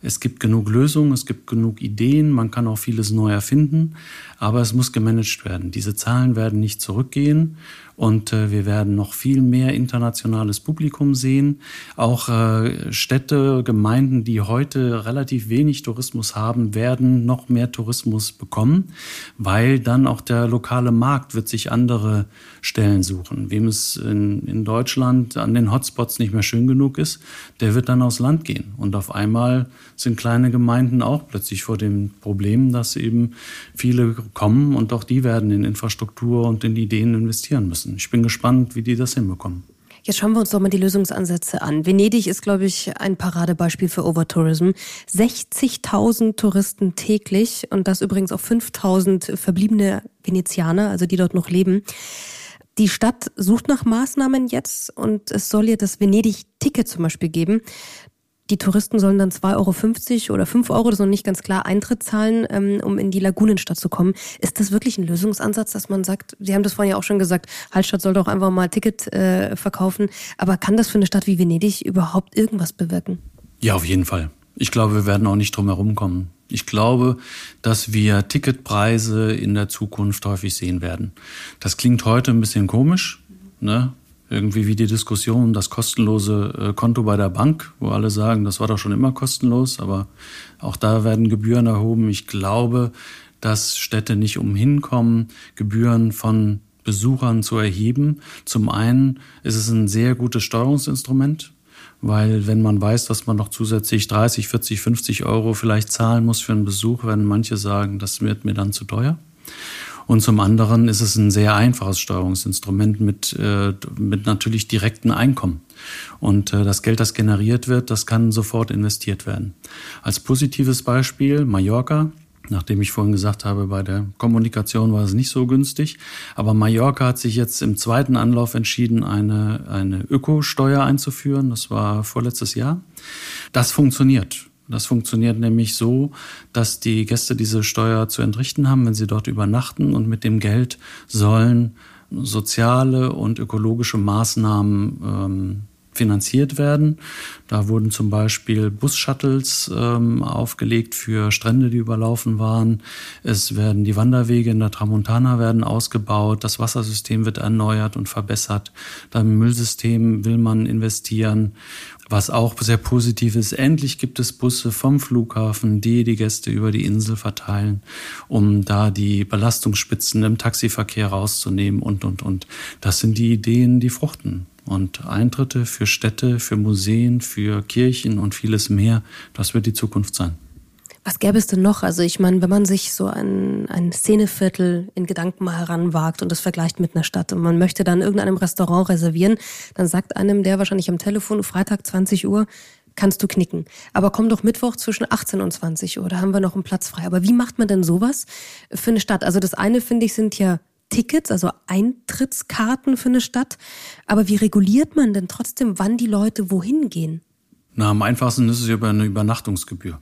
Es gibt genug Lösungen, es gibt genug Ideen, man kann auch vieles neu erfinden, aber es muss gemanagt werden. Diese Zahlen werden nicht zurückgehen und äh, wir werden noch viel mehr internationales Publikum sehen. Auch äh, Städte, Gemeinden, die heute relativ wenig Tourismus haben, werden noch mehr Tourismus bekommen, weil dann auch der lokale Markt wird sich andere Stellen suchen. Wem es in, in Deutschland an den Hotspots nicht mehr schön genug ist, der wird dann aufs Land gehen. Und auf einmal sind kleine Gemeinden auch plötzlich vor dem Problem, dass eben viele kommen und auch die werden in Infrastruktur und in Ideen investieren müssen müssen. Ich bin gespannt, wie die das hinbekommen. Jetzt schauen wir uns doch mal die Lösungsansätze an. Venedig ist, glaube ich, ein Paradebeispiel für Overtourism. 60.000 Touristen täglich und das übrigens auch 5.000 verbliebene Venezianer, also die dort noch leben. Die Stadt sucht nach Maßnahmen jetzt und es soll ihr das Venedig-Ticket zum Beispiel geben. Die Touristen sollen dann 2,50 Euro oder 5 Euro, das ist noch nicht ganz klar, Eintritt zahlen, ähm, um in die Lagunenstadt zu kommen. Ist das wirklich ein Lösungsansatz, dass man sagt, Sie haben das vorhin ja auch schon gesagt, Hallstatt soll doch einfach mal Ticket äh, verkaufen. Aber kann das für eine Stadt wie Venedig überhaupt irgendwas bewirken? Ja, auf jeden Fall. Ich glaube, wir werden auch nicht drum herum kommen. Ich glaube, dass wir Ticketpreise in der Zukunft häufig sehen werden. Das klingt heute ein bisschen komisch. Ne? Irgendwie wie die Diskussion um das kostenlose äh, Konto bei der Bank, wo alle sagen, das war doch schon immer kostenlos, aber auch da werden Gebühren erhoben. Ich glaube, dass Städte nicht umhin kommen, Gebühren von Besuchern zu erheben. Zum einen ist es ein sehr gutes Steuerungsinstrument, weil wenn man weiß, dass man noch zusätzlich 30, 40, 50 Euro vielleicht zahlen muss für einen Besuch, werden manche sagen, das wird mir dann zu teuer. Und zum anderen ist es ein sehr einfaches Steuerungsinstrument mit, äh, mit natürlich direkten Einkommen. Und äh, das Geld, das generiert wird, das kann sofort investiert werden. Als positives Beispiel Mallorca. Nachdem ich vorhin gesagt habe, bei der Kommunikation war es nicht so günstig. Aber Mallorca hat sich jetzt im zweiten Anlauf entschieden, eine, eine Ökosteuer einzuführen. Das war vorletztes Jahr. Das funktioniert. Das funktioniert nämlich so, dass die Gäste diese Steuer zu entrichten haben, wenn sie dort übernachten. Und mit dem Geld sollen soziale und ökologische Maßnahmen ähm, finanziert werden. Da wurden zum Beispiel Bus-Shuttles ähm, aufgelegt für Strände, die überlaufen waren. Es werden die Wanderwege in der Tramontana werden ausgebaut. Das Wassersystem wird erneuert und verbessert. Beim Müllsystem will man investieren. Was auch sehr positiv ist, endlich gibt es Busse vom Flughafen, die die Gäste über die Insel verteilen, um da die Belastungsspitzen im Taxiverkehr rauszunehmen und, und, und. Das sind die Ideen, die fruchten. Und Eintritte für Städte, für Museen, für Kirchen und vieles mehr, das wird die Zukunft sein. Was gäbe es denn noch? Also ich meine, wenn man sich so ein, ein Szeneviertel in Gedanken mal heranwagt und das vergleicht mit einer Stadt und man möchte dann irgendeinem Restaurant reservieren, dann sagt einem der wahrscheinlich am Telefon, Freitag 20 Uhr, kannst du knicken. Aber komm doch Mittwoch zwischen 18 und 20 Uhr, da haben wir noch einen Platz frei. Aber wie macht man denn sowas für eine Stadt? Also das eine, finde ich, sind ja Tickets, also Eintrittskarten für eine Stadt. Aber wie reguliert man denn trotzdem, wann die Leute wohin gehen? Na, am einfachsten ist es über eine Übernachtungsgebühr.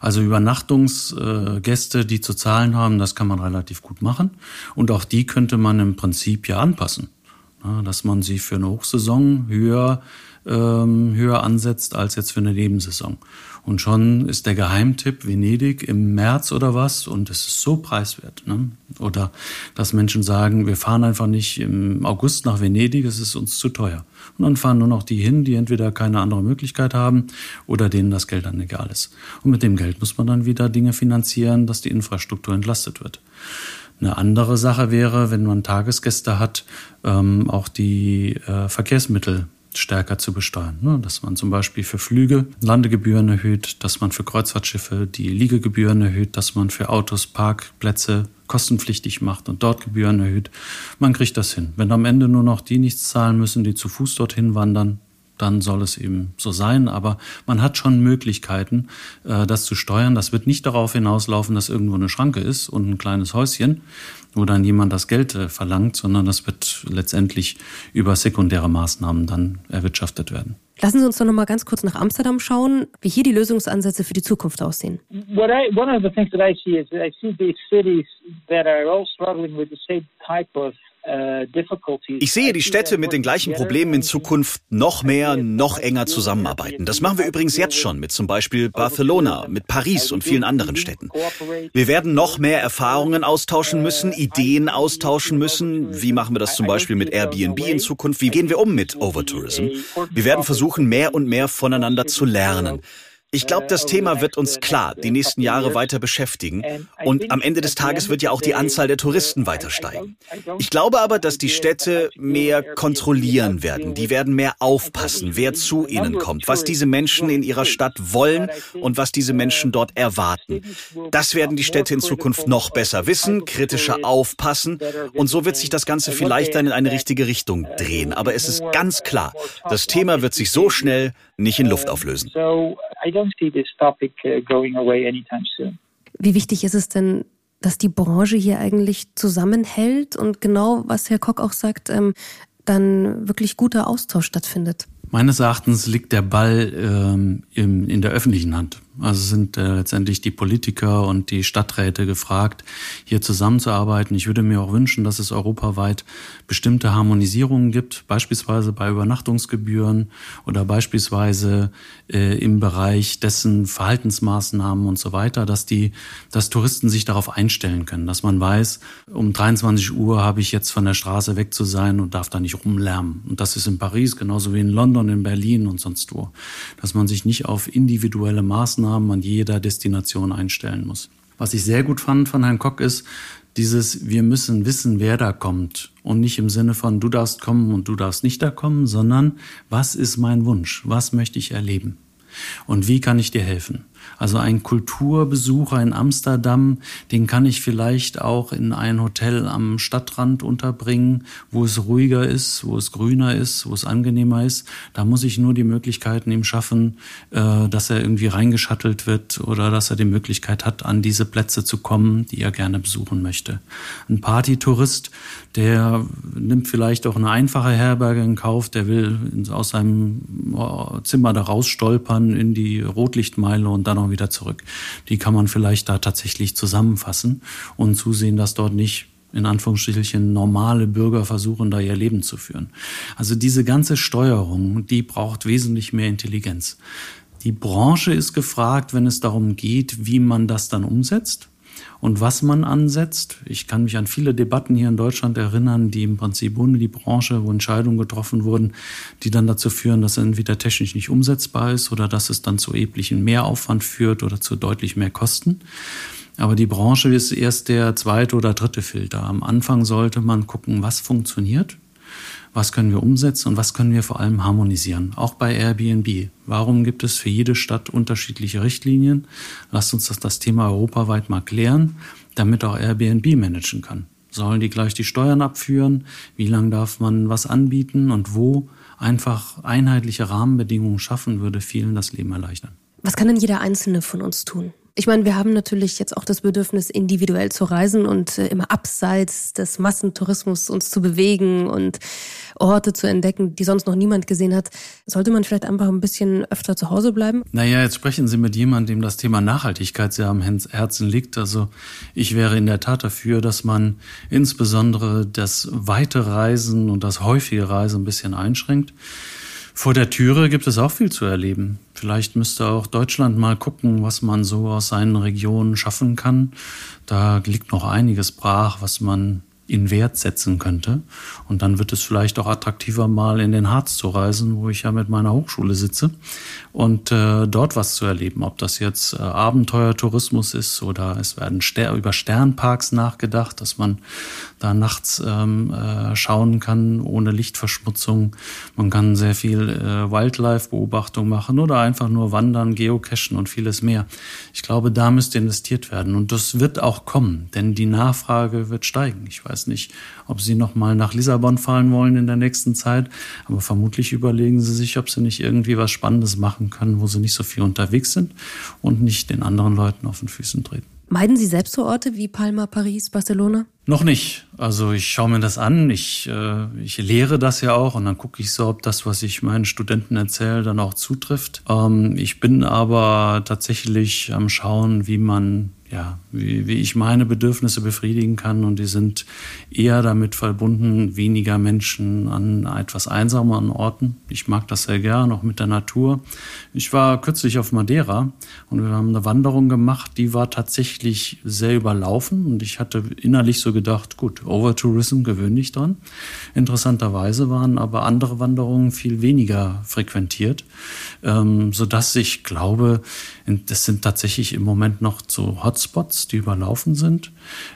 Also Übernachtungsgäste, die zu zahlen haben, das kann man relativ gut machen. Und auch die könnte man im Prinzip ja anpassen. Dass man sie für eine Hochsaison höher, ähm, höher ansetzt als jetzt für eine Nebensaison. Und schon ist der Geheimtipp Venedig im März oder was und es ist so preiswert. Ne? Oder dass Menschen sagen, wir fahren einfach nicht im August nach Venedig, es ist uns zu teuer. Und dann fahren nur noch die hin, die entweder keine andere Möglichkeit haben oder denen das Geld dann egal ist. Und mit dem Geld muss man dann wieder Dinge finanzieren, dass die Infrastruktur entlastet wird. Eine andere Sache wäre, wenn man Tagesgäste hat, ähm, auch die äh, Verkehrsmittel stärker zu besteuern. Ne? Dass man zum Beispiel für Flüge Landegebühren erhöht, dass man für Kreuzfahrtschiffe die Liegegebühren erhöht, dass man für Autos Parkplätze kostenpflichtig macht und dort Gebühren erhöht. Man kriegt das hin. Wenn am Ende nur noch die nichts zahlen müssen, die zu Fuß dorthin wandern, dann soll es eben so sein. Aber man hat schon Möglichkeiten, äh, das zu steuern. Das wird nicht darauf hinauslaufen, dass irgendwo eine Schranke ist und ein kleines Häuschen, wo dann jemand das Geld äh, verlangt, sondern das wird letztendlich über sekundäre Maßnahmen dann erwirtschaftet werden. Lassen Sie uns doch noch mal ganz kurz nach Amsterdam schauen, wie hier die Lösungsansätze für die Zukunft aussehen. What I, one of the things that I see is I see these cities that are all struggling with the same type of ich sehe die Städte mit den gleichen Problemen in Zukunft noch mehr, noch enger zusammenarbeiten. Das machen wir übrigens jetzt schon mit zum Beispiel Barcelona, mit Paris und vielen anderen Städten. Wir werden noch mehr Erfahrungen austauschen müssen, Ideen austauschen müssen. Wie machen wir das zum Beispiel mit Airbnb in Zukunft? Wie gehen wir um mit Overtourism? Wir werden versuchen, mehr und mehr voneinander zu lernen. Ich glaube, das Thema wird uns klar die nächsten Jahre weiter beschäftigen und am Ende des Tages wird ja auch die Anzahl der Touristen weiter steigen. Ich glaube aber, dass die Städte mehr kontrollieren werden. Die werden mehr aufpassen, wer zu ihnen kommt, was diese Menschen in ihrer Stadt wollen und was diese Menschen dort erwarten. Das werden die Städte in Zukunft noch besser wissen, kritischer aufpassen und so wird sich das Ganze vielleicht dann in eine richtige Richtung drehen. Aber es ist ganz klar, das Thema wird sich so schnell nicht in Luft auflösen don't see this topic uh, going away anytime soon. Wie wichtig ist es denn, dass die Branche hier eigentlich zusammenhält und genau, was Herr Koch auch sagt, ähm, dann wirklich guter Austausch stattfindet? Meines Erachtens liegt der Ball ähm, im, in der öffentlichen Hand. Also sind äh, letztendlich die Politiker und die Stadträte gefragt, hier zusammenzuarbeiten. Ich würde mir auch wünschen, dass es europaweit bestimmte Harmonisierungen gibt, beispielsweise bei Übernachtungsgebühren oder beispielsweise äh, im Bereich dessen Verhaltensmaßnahmen und so weiter, dass die, dass Touristen sich darauf einstellen können, dass man weiß, um 23 Uhr habe ich jetzt von der Straße weg zu sein und darf da nicht rumlärmen. Und das ist in Paris genauso wie in London, in Berlin und sonst wo. Dass man sich nicht auf individuelle Maßnahmen an jeder Destination einstellen muss. Was ich sehr gut fand von Herrn Koch ist, dieses, wir müssen wissen, wer da kommt. Und nicht im Sinne von, du darfst kommen und du darfst nicht da kommen, sondern was ist mein Wunsch? Was möchte ich erleben? Und wie kann ich dir helfen? Also ein Kulturbesucher in Amsterdam, den kann ich vielleicht auch in ein Hotel am Stadtrand unterbringen, wo es ruhiger ist, wo es grüner ist, wo es angenehmer ist. Da muss ich nur die Möglichkeiten ihm schaffen, äh, dass er irgendwie reingeschattelt wird oder dass er die Möglichkeit hat, an diese Plätze zu kommen, die er gerne besuchen möchte. Ein Partytourist, der nimmt vielleicht auch eine einfache Herberge in Kauf, der will aus seinem Zimmer da rausstolpern in die Rotlichtmeile und dann auch wieder zurück. Die kann man vielleicht da tatsächlich zusammenfassen und zusehen, dass dort nicht in Anführungsstrichen normale Bürger versuchen, da ihr Leben zu führen. Also diese ganze Steuerung, die braucht wesentlich mehr Intelligenz. Die Branche ist gefragt, wenn es darum geht, wie man das dann umsetzt und was man ansetzt. Ich kann mich an viele Debatten hier in Deutschland erinnern, die im Prinzip ohne die Branche, wo Entscheidungen getroffen wurden, die dann dazu führen, dass entweder technisch nicht umsetzbar ist oder dass es dann zu erheblichen Mehraufwand führt oder zu deutlich mehr Kosten. Aber die Branche ist erst der zweite oder dritte Filter. Am Anfang sollte man gucken, was funktioniert, was können wir umsetzen und was können wir vor allem harmonisieren. Auch bei Airbnb. Warum gibt es für jede Stadt unterschiedliche Richtlinien? Lasst uns das, das Thema europaweit mal klären, damit auch Airbnb managen kann. Sollen die gleich die Steuern abführen? Wie lange darf man was anbieten und wo? Einfach einheitliche Rahmenbedingungen schaffen, würde vielen das Leben erleichtern. Was kann denn jeder Einzelne von uns tun? Ich meine, wir haben natürlich jetzt auch das Bedürfnis, individuell zu reisen und äh, immer abseits des Massentourismus uns zu bewegen und Orte zu entdecken, die sonst noch niemand gesehen hat. Sollte man vielleicht einfach ein bisschen öfter zu Hause bleiben? Naja, jetzt sprechen Sie mit jemandem, dem das Thema Nachhaltigkeit sehr am Herzen liegt. Also ich wäre in der Tat dafür, dass man insbesondere das weite Reisen und das häufige Reisen ein bisschen einschränkt. Vor der Türe gibt es auch viel zu erleben. Vielleicht müsste auch Deutschland mal gucken, was man so aus seinen Regionen schaffen kann. Da liegt noch einiges brach, was man in Wert setzen könnte. Und dann wird es vielleicht auch attraktiver, mal in den Harz zu reisen, wo ich ja mit meiner Hochschule sitze und äh, dort was zu erleben. Ob das jetzt äh, Abenteuertourismus ist oder es werden Ster über Sternparks nachgedacht, dass man da nachts ähm, äh, schauen kann ohne Lichtverschmutzung. Man kann sehr viel äh, Wildlife-Beobachtung machen oder einfach nur wandern, geocachen und vieles mehr. Ich glaube, da müsste investiert werden und das wird auch kommen, denn die Nachfrage wird steigen. Ich weiß weiß nicht, ob Sie noch mal nach Lissabon fahren wollen in der nächsten Zeit, aber vermutlich überlegen Sie sich, ob Sie nicht irgendwie was Spannendes machen können, wo Sie nicht so viel unterwegs sind und nicht den anderen Leuten auf den Füßen treten. Meiden Sie selbst so Orte wie Palma, Paris, Barcelona? Noch nicht. Also ich schaue mir das an, ich, äh, ich lehre das ja auch und dann gucke ich so, ob das, was ich meinen Studenten erzähle, dann auch zutrifft. Ähm, ich bin aber tatsächlich am Schauen, wie man ja, wie, wie ich meine Bedürfnisse befriedigen kann. Und die sind eher damit verbunden, weniger Menschen an etwas einsameren Orten. Ich mag das sehr gern, auch mit der Natur. Ich war kürzlich auf Madeira und wir haben eine Wanderung gemacht, die war tatsächlich sehr überlaufen. Und ich hatte innerlich so gedacht, gut, Overtourism gewöhne ich dran. Interessanterweise waren aber andere Wanderungen viel weniger frequentiert, ähm, sodass ich glaube, das sind tatsächlich im Moment noch so Hotspots, die überlaufen sind.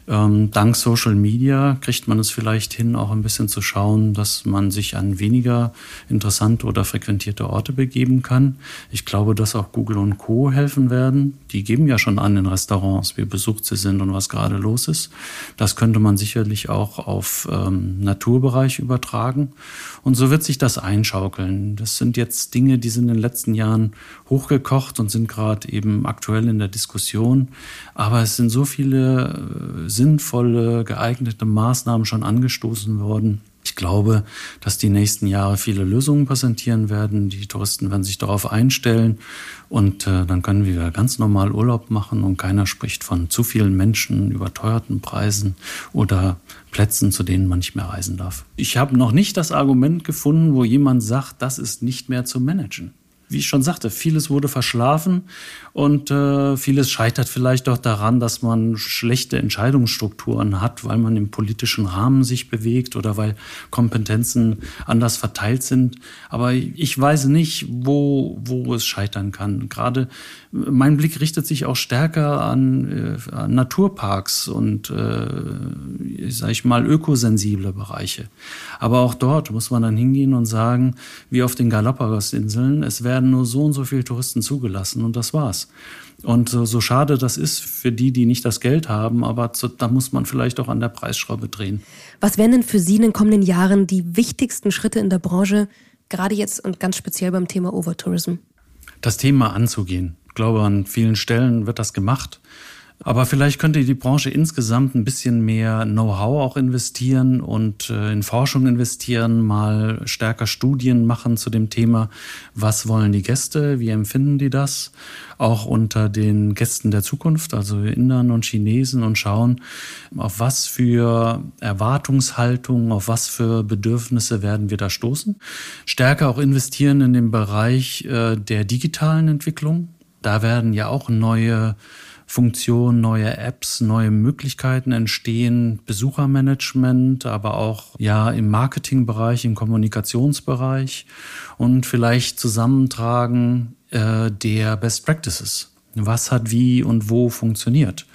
Ähm, dank Social Media kriegt man es vielleicht hin, auch ein bisschen zu schauen, dass man sich an weniger interessante oder frequentierte Orte begeben kann. Ich glaube, dass auch Google und Co. helfen werden. Die geben ja schon an in Restaurants, wie besucht sie sind und was gerade los ist. Das könnte man sicherlich auch auf ähm, Naturbereich übertragen. Und so wird sich das einschaukeln. Das sind jetzt Dinge, die sind in den letzten Jahren hochgekocht und sind gerade eben aktuell in der Diskussion. Aber es sind so viele äh, sinnvolle, geeignete Maßnahmen schon angestoßen worden. Ich glaube, dass die nächsten Jahre viele Lösungen präsentieren werden. Die Touristen werden sich darauf einstellen und äh, dann können wir ganz normal Urlaub machen und keiner spricht von zu vielen Menschen, überteuerten Preisen oder Plätzen, zu denen man nicht mehr reisen darf. Ich habe noch nicht das Argument gefunden, wo jemand sagt, das ist nicht mehr zu managen wie ich schon sagte, vieles wurde verschlafen und äh, vieles scheitert vielleicht auch daran, dass man schlechte Entscheidungsstrukturen hat, weil man im politischen Rahmen sich bewegt oder weil Kompetenzen anders verteilt sind. Aber ich weiß nicht, wo, wo es scheitern kann. Gerade mein Blick richtet sich auch stärker an, äh, an Naturparks und, äh, sag ich mal, ökosensible Bereiche. Aber auch dort muss man dann hingehen und sagen, wie auf den Galapagos-Inseln, es werden nur so und so viele Touristen zugelassen und das war's. Und so, so schade das ist für die, die nicht das Geld haben, aber zu, da muss man vielleicht auch an der Preisschraube drehen. Was wären denn für Sie in den kommenden Jahren die wichtigsten Schritte in der Branche, gerade jetzt und ganz speziell beim Thema Overtourism? Das Thema anzugehen ich glaube, an vielen Stellen wird das gemacht. Aber vielleicht könnte die Branche insgesamt ein bisschen mehr Know-how auch investieren und äh, in Forschung investieren, mal stärker Studien machen zu dem Thema, was wollen die Gäste, wie empfinden die das, auch unter den Gästen der Zukunft, also Indern und Chinesen und schauen, auf was für Erwartungshaltungen, auf was für Bedürfnisse werden wir da stoßen. Stärker auch investieren in den Bereich äh, der digitalen Entwicklung da werden ja auch neue Funktionen, neue Apps, neue Möglichkeiten entstehen, Besuchermanagement, aber auch ja im Marketingbereich, im Kommunikationsbereich und vielleicht Zusammentragen äh, der Best Practices. Was hat wie und wo funktioniert?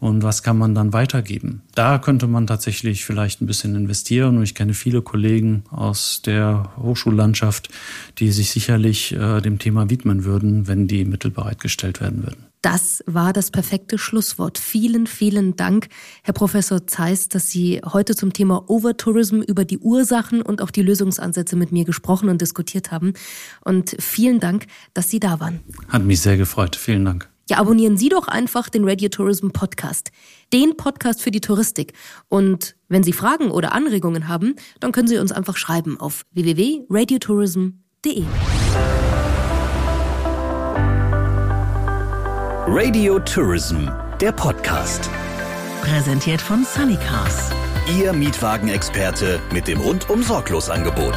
und was kann man dann weitergeben. Da könnte man tatsächlich vielleicht ein bisschen investieren und ich kenne viele Kollegen aus der Hochschullandschaft, die sich sicherlich äh, dem Thema widmen würden, wenn die Mittel bereitgestellt werden würden. Das war das perfekte Schlusswort. Vielen, vielen Dank, Herr Professor Zeiss, dass Sie heute zum Thema Overtourism über die Ursachen und auch die Lösungsansätze mit mir gesprochen und diskutiert haben. Und vielen Dank, dass Sie da waren. Hat mich sehr gefreut. Vielen Dank. Ja, abonnieren Sie doch einfach den Radio Tourism Podcast, den Podcast für die Touristik. Und wenn Sie Fragen oder Anregungen haben, dann können Sie uns einfach schreiben auf www.radiotourism.de. Radio Tourism, der Podcast. Präsentiert von Sunnycars. Ihr Mietwagenexperte mit dem rundum sorglos Angebot.